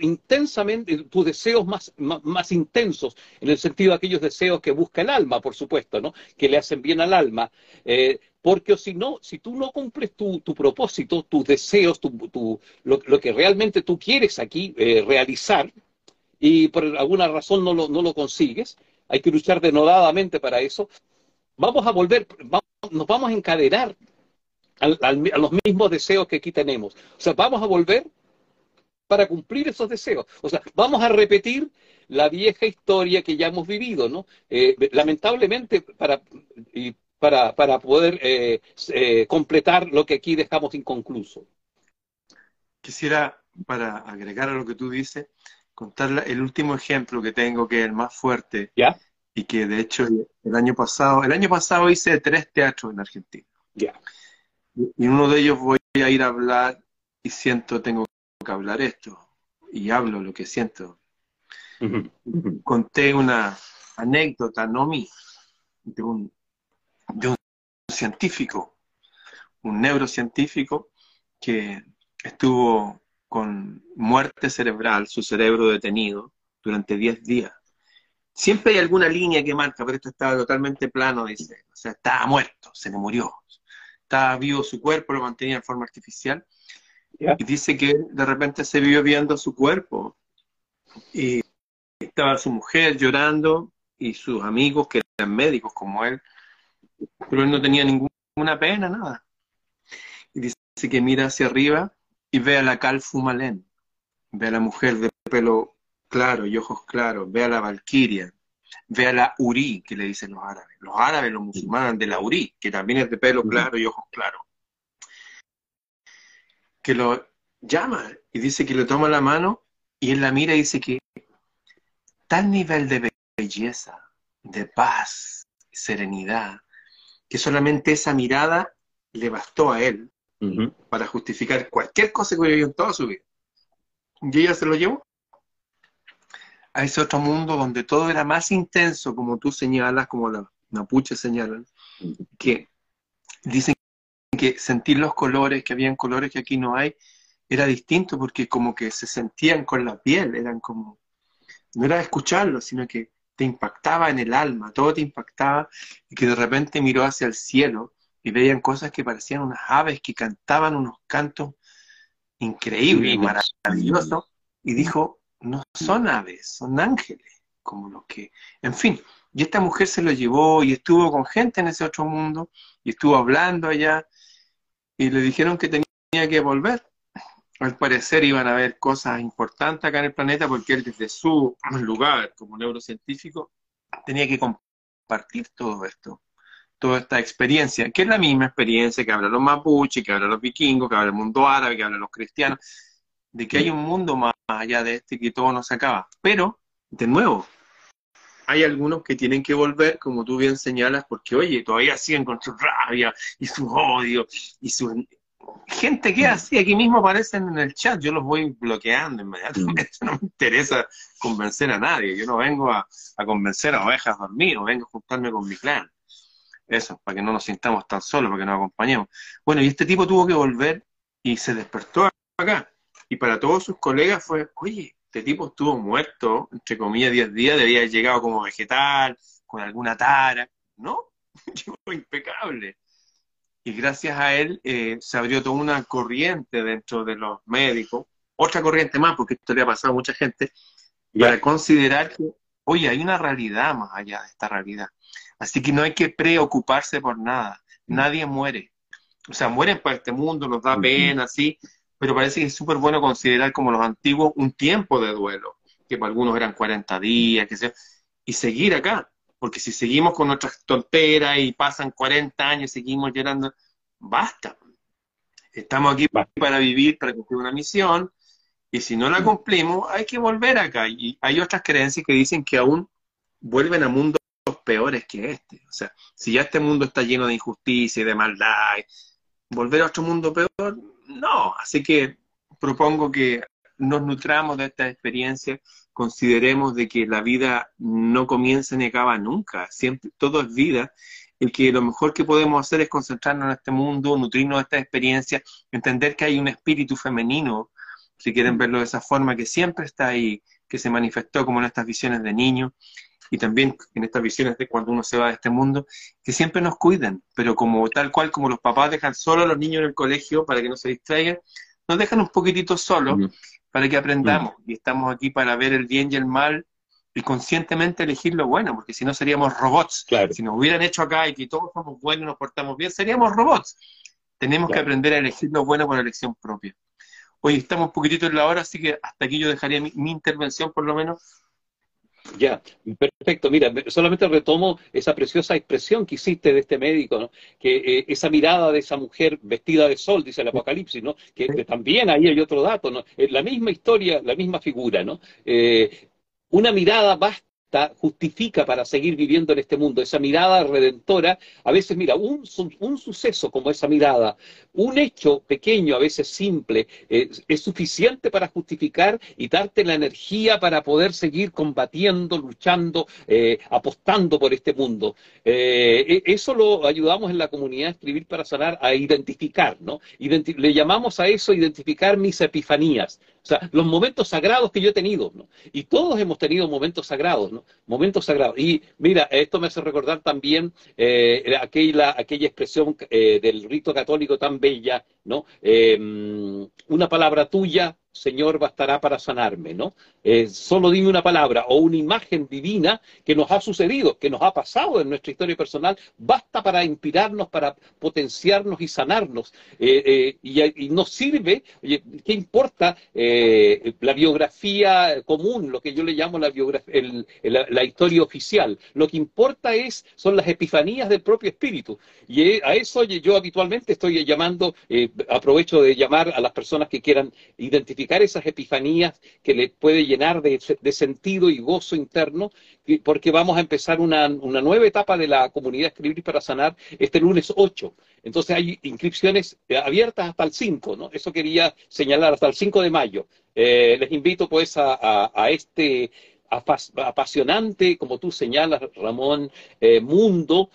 intensamente tus deseos más, más, intensos, en el sentido de aquellos deseos que busca el alma, por supuesto, ¿no? que le hacen bien al alma, eh, Porque si no, si tú no cumples tu, tu propósito, tus deseos, tu, tu, lo, lo, que realmente tú quieres aquí eh, realizar, y por alguna razón no lo, no lo consigues, hay que luchar denodadamente para eso, vamos a volver, nos vamos a encadenar al, al, a los mismos deseos que aquí tenemos. O sea, vamos a volver para cumplir esos deseos. O sea, vamos a repetir la vieja historia que ya hemos vivido, ¿no? Eh, lamentablemente, para, y para, para poder eh, eh, completar lo que aquí dejamos inconcluso. Quisiera, para agregar a lo que tú dices, contar el último ejemplo que tengo, que es el más fuerte, ¿Ya? y que de hecho el año pasado, el año pasado hice tres teatros en Argentina. ¿Ya? Y en uno de ellos voy a ir a hablar y siento, tengo que hablar esto, y hablo lo que siento. Uh -huh. Conté una anécdota, no mí, de un, de un científico, un neurocientífico que estuvo con muerte cerebral, su cerebro detenido, durante 10 días. Siempre hay alguna línea que marca, pero esto estaba totalmente plano, dice. O sea, estaba muerto, se le murió. Estaba vivo su cuerpo, lo mantenía en forma artificial. Yeah. Y dice que de repente se vio viendo su cuerpo. Y estaba su mujer llorando y sus amigos, que eran médicos como él, pero él no tenía ninguna pena, nada. Y dice que mira hacia arriba y ve a la Calfu Malén, ve a la mujer de pelo claro y ojos claros, ve a la Valquiria, ve a la Uri, que le dicen los árabes. Los árabes, los musulmanes de la Uri, que también es de pelo claro y ojos claros. Que lo llama y dice que le toma la mano y él la mira y dice que tal nivel de belleza, de paz, serenidad, que solamente esa mirada le bastó a él Uh -huh. para justificar cualquier cosa que vivió en toda su vida. Y ella se lo llevó a ese otro mundo donde todo era más intenso, como tú señalas, como los mapuches señalan, que dicen que sentir los colores, que habían colores que aquí no hay, era distinto porque como que se sentían con la piel, eran como, no era escucharlo, sino que te impactaba en el alma, todo te impactaba, y que de repente miró hacia el cielo y veían cosas que parecían unas aves que cantaban unos cantos increíbles, maravillosos, y dijo, no son aves, son ángeles, como los que, en fin, y esta mujer se lo llevó y estuvo con gente en ese otro mundo, y estuvo hablando allá, y le dijeron que tenía que volver. Al parecer iban a haber cosas importantes acá en el planeta, porque él desde su lugar como neurocientífico tenía que compartir todo esto toda esta experiencia, que es la misma experiencia que hablan los mapuches, que hablan los vikingos, que habla el mundo árabe, que hablan los cristianos, de que hay un mundo más allá de este que todo no se acaba. Pero, de nuevo, hay algunos que tienen que volver, como tú bien señalas, porque, oye, todavía siguen con su rabia y su odio y su... Gente que así, aquí mismo aparecen en el chat, yo los voy bloqueando inmediatamente, no me interesa convencer a nadie, yo no vengo a, a convencer a ovejas no vengo a juntarme con mi clan. Eso, para que no nos sintamos tan solos, para que nos acompañemos. Bueno, y este tipo tuvo que volver y se despertó acá. Y para todos sus colegas fue, oye, este tipo estuvo muerto, entre comillas, 10 días, debía haber llegado como vegetal, con alguna tara. No, llegó impecable. Y gracias a él eh, se abrió toda una corriente dentro de los médicos, otra corriente más, porque esto le ha pasado a mucha gente, para considerar que, oye, hay una realidad más allá de esta realidad. Así que no hay que preocuparse por nada. Nadie muere. O sea, mueren para este mundo, nos da pena, sí, pero parece que es súper bueno considerar como los antiguos un tiempo de duelo, que para algunos eran 40 días, que sea, y seguir acá. Porque si seguimos con nuestras tonteras y pasan 40 años, seguimos llorando, basta. Estamos aquí para vivir, para cumplir una misión, y si no la cumplimos, hay que volver acá. Y hay otras creencias que dicen que aún vuelven a mundos peores que este. O sea, si ya este mundo está lleno de injusticia y de maldad, volver a otro mundo peor, no. Así que propongo que nos nutramos de esta experiencia, consideremos de que la vida no comienza ni acaba nunca, siempre todo es vida, y que lo mejor que podemos hacer es concentrarnos en este mundo, nutrirnos de esta experiencia, entender que hay un espíritu femenino, si quieren verlo de esa forma, que siempre está ahí, que se manifestó como en estas visiones de niños, y también en estas visiones de cuando uno se va de este mundo, que siempre nos cuiden, pero como tal cual como los papás dejan solo a los niños en el colegio para que no se distraigan, nos dejan un poquitito solos para que aprendamos y estamos aquí para ver el bien y el mal y conscientemente elegir lo bueno, porque si no seríamos robots. Si nos hubieran hecho acá y que todos somos buenos y nos portamos bien, seríamos robots. Tenemos que aprender a elegir lo bueno por elección propia. Hoy estamos un poquitito en la hora, así que hasta aquí yo dejaría mi, intervención por lo menos. Ya, perfecto. Mira, solamente retomo esa preciosa expresión que hiciste de este médico, ¿no? que eh, esa mirada de esa mujer vestida de sol, dice el Apocalipsis, ¿no? que, también ahí hay otro dato, ¿no? Eh, la misma historia, la misma figura, ¿no? Eh, una mirada basta justifica para seguir viviendo en este mundo, esa mirada redentora, a veces, mira, un, un suceso como esa mirada, un hecho pequeño, a veces simple, es suficiente para justificar y darte la energía para poder seguir combatiendo, luchando, eh, apostando por este mundo. Eh, e, eso lo ayudamos en la comunidad Escribir para Sanar a identificar, ¿no? le llamamos a eso identificar mis epifanías, sea, los momentos sagrados que yo he tenido, ¿no? Y todos hemos tenido momentos sagrados, ¿no? Momentos sagrados. Y mira, esto me hace recordar también eh, aquella, aquella expresión eh, del rito católico tan bella, ¿no? Em, una palabra tuya Señor bastará para sanarme, ¿no? Eh, solo dime una palabra o una imagen divina que nos ha sucedido, que nos ha pasado en nuestra historia personal, basta para inspirarnos, para potenciarnos y sanarnos. Eh, eh, y, nos sirve, ¿qué importa la biografía común, lo que yo le llamo la, la, historia oficial? Lo que importa es, son las epifanías del propio espíritu. Y a eso yo habitualmente estoy llamando, aprovecho de llamar a las personas que quieran identificar esas epifanías que les puede llenar de, sentido y gozo interno, porque vamos a empezar una, nueva etapa de la comunidad Escribir para Sanar este lunes 8. Entonces hay inscripciones eh, abiertas hasta el 5, ¿no? Eso quería señalar, hasta el 5 de mayo. Eh, les invito pues a, este apasionante, como tú señalas, Ramón, eh, mundo,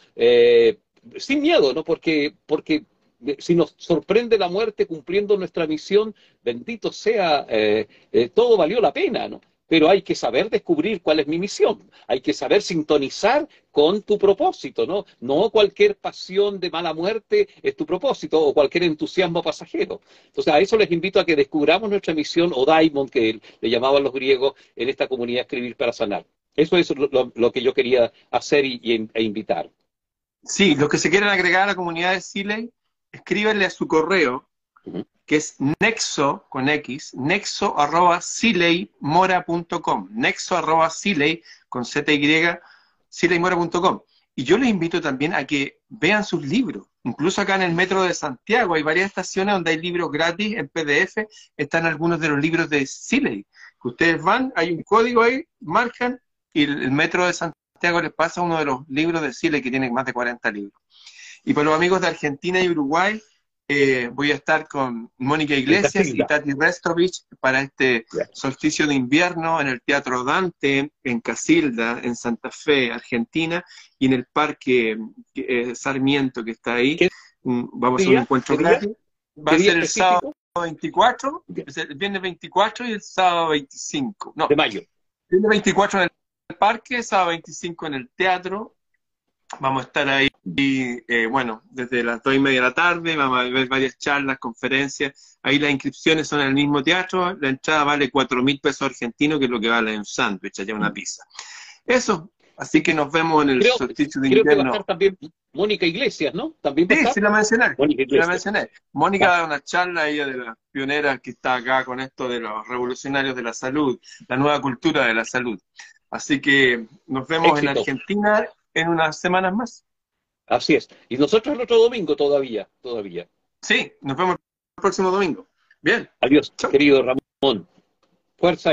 sin miedo, ¿no? Porque, porque si nos sorprende la muerte cumpliendo nuestra misión, bendito sea, eh, eh, todo valió la pena, ¿no? Pero hay que saber descubrir cuál es mi misión, hay que saber sintonizar con tu propósito, ¿no? No cualquier pasión de mala muerte es tu propósito o cualquier entusiasmo pasajero. Entonces, a eso les invito a que descubramos nuestra misión o daimon, que le llamaban los griegos en esta comunidad Escribir para Sanar. Eso es lo, que yo quería hacer y, e invitar. Sí, los que se quieren agregar a la comunidad de Siley, escríbenle a su correo, que es nexo, con X, nexo arroba sileymora.com, nexo arroba siley, con Z y, sileymora.com. Y yo les invito también a que vean sus libros. Incluso acá en el metro de Santiago hay varias estaciones donde hay libros gratis en PDF. Están algunos de los libros de Siley. Que ustedes van, hay un código ahí, marcan, y el, metro de Santiago les pasa uno de los libros de Siley que tiene más de 40 libros. Y para los amigos de Argentina y Uruguay, eh, voy a estar con Mónica Iglesias y Tati Restovich para este solsticio de invierno en el Teatro Dante, en Casilda, en Santa Fe, Argentina, y en el Parque eh, Sarmiento que está ahí. Mm, vamos a hacer un encuentro gratis. Va a ser el sábado 24, el viernes 24 y el sábado 25. No, de mayo. Viernes 24 en el parque, sábado 25 en el teatro, Vamos a estar ahí, eh, bueno, desde las dos y media de la tarde, vamos a ver varias charlas, conferencias. Ahí las inscripciones son en el mismo teatro, la entrada vale cuatro mil pesos argentinos, que es lo que vale un sándwich, allá una pizza. Eso, así que nos vemos en el solsticio de invierno. Creo que va a estar también Mónica Iglesias, ¿no? ¿También sí, sí la mencioné. Mónica la mencioné. Mónica da una charla, ella de las pioneras que está acá con esto de los revolucionarios de la salud, la nueva cultura de la salud. Así que nos vemos en Argentina en unas semanas más. Así es. Y nosotros el otro domingo todavía, todavía. Sí, nos vemos el próximo domingo. Bien. Adiós, querido Ramón. Fuerza y